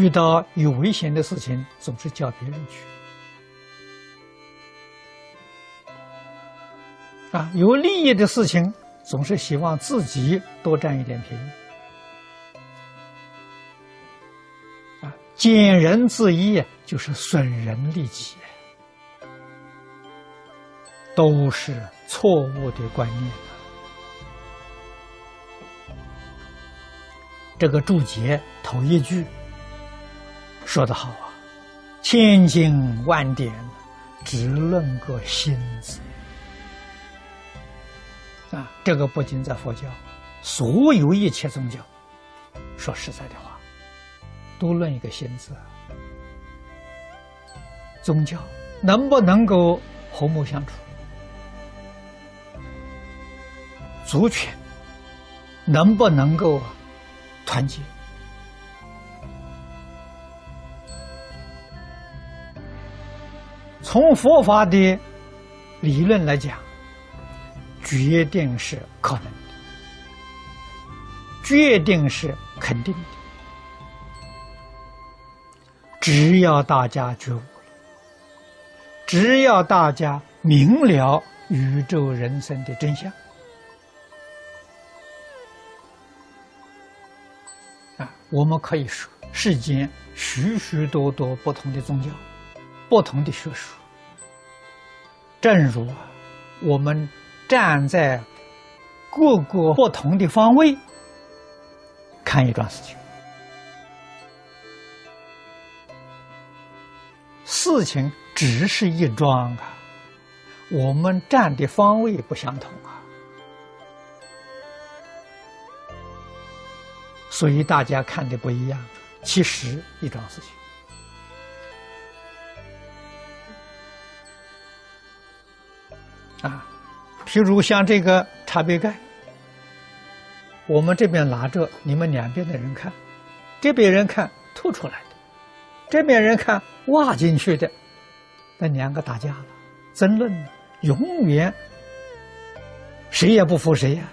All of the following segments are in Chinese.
遇到有危险的事情，总是叫别人去。啊，有利益的事情，总是希望自己多占一点便宜。啊，见人自益就是损人利己，都是错误的观念。这个注解头一句说得好啊，千经万典只论个心字啊！这个不仅在佛教，所有一切宗教，说实在的话，都论一个心字。宗教能不能够和睦相处？族群能不能够？团结。从佛法的理论来讲，决定是可能的，决定是肯定的。只要大家觉悟了，只要大家明了宇宙人生的真相。啊我们可以说，世间许许多多不同的宗教，不同的学说。正如我们站在各个不同的方位看一桩事情，事情只是一桩啊，我们站的方位不相同啊。所以大家看的不一样，其实一桩事情啊，譬如像这个茶杯盖，我们这边拿着，你们两边的人看，这边人看吐出来的，这边人看挖进去的，那两个打架了，争论了，永远谁也不服谁呀，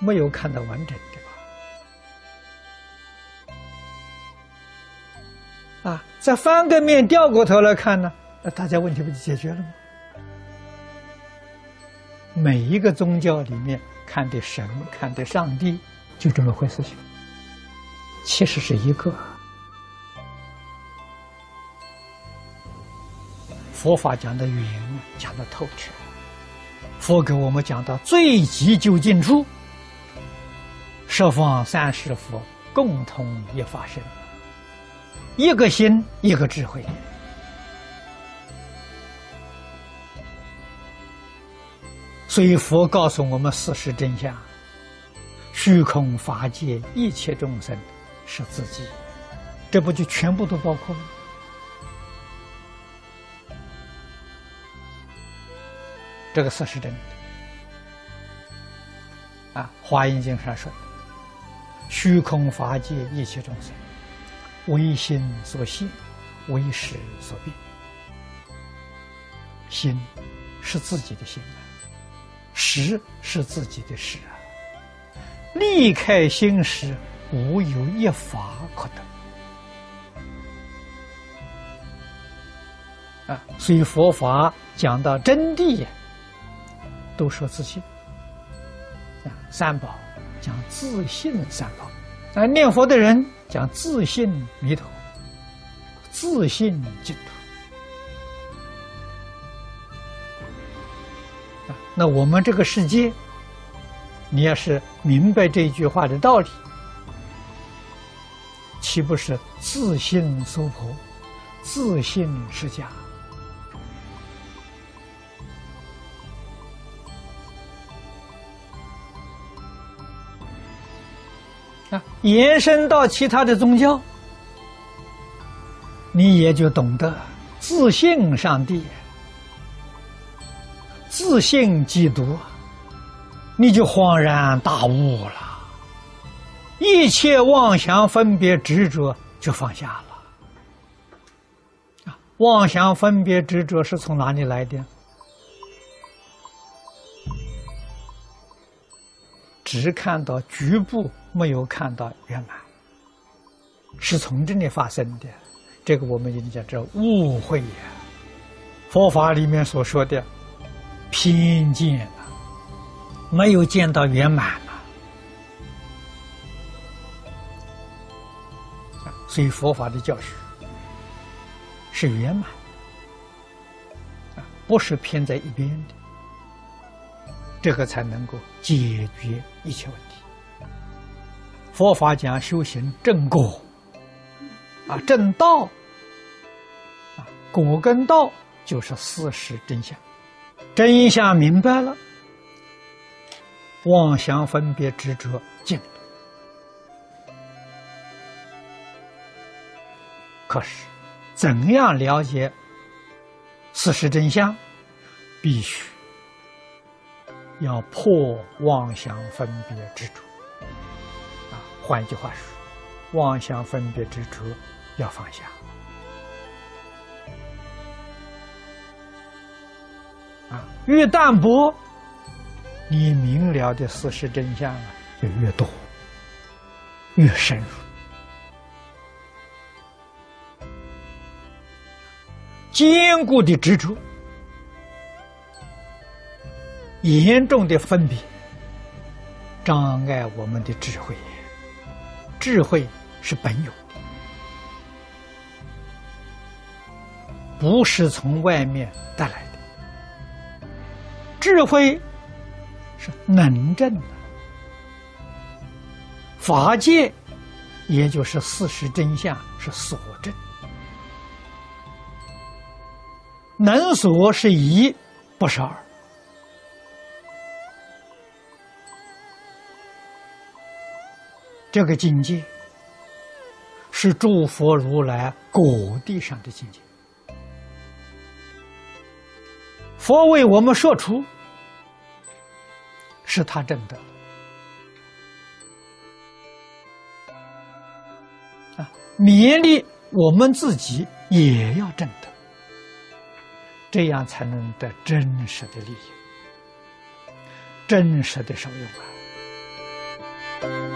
没有看到完整的吧。啊，再翻个面，掉过头来看呢，那大家问题不就解决了吗？每一个宗教里面看的神、看的上帝，就这么回事情，其实是一个。佛法讲的圆，讲的透彻，佛给我们讲到最急究竟处，十方三世佛共同一法身。一个心，一个智慧，所以佛告诉我们事实真相：虚空法界一切众生是自己，这不就全部都包括了？这个事实真的。啊，《华严经》上说：虚空法界一切众生。为心所系，为识所变。心是自己的心，识是自己的识啊。离开心识，无有一法可得啊。所以佛法讲到真谛，都说自信啊。三宝讲自信三宝，啊，念佛的人。讲自信弥陀，自信净土。那我们这个世界，你要是明白这句话的道理，岂不是自信娑婆，自信释迦？啊，延伸到其他的宗教，你也就懂得自信上帝，自信基督，你就恍然大悟了，一切妄想分别执着就放下了。啊，妄想分别执着是从哪里来的？只看到局部。没有看到圆满是从这里发生的，这个我们已经讲这误会呀。佛法里面所说的偏见啊，没有见到圆满啊。所以佛法的教学是圆满啊，不是偏在一边的，这个才能够解决一切问题。佛法讲修行正果。啊，正道啊，果跟道就是事实真相，真相明白了，妄想分别执着尽了。可是，怎样了解事实真相？必须要破妄想分别执着。啊，换一句话说，妄想分别执着。要放下啊！越淡薄，你明了的事实真相啊，就越多，越深入。坚固的执着，严重的分别，障碍我们的智慧。智慧是本有。不是从外面带来，智慧是能证的，法界也就是事实真相是所证，能所是一，不是二，这个境界是诸佛如来果地上的境界。佛为我们说出，是他挣的啊！名利我们自己也要挣得，这样才能得真实的利益，真实的受用啊！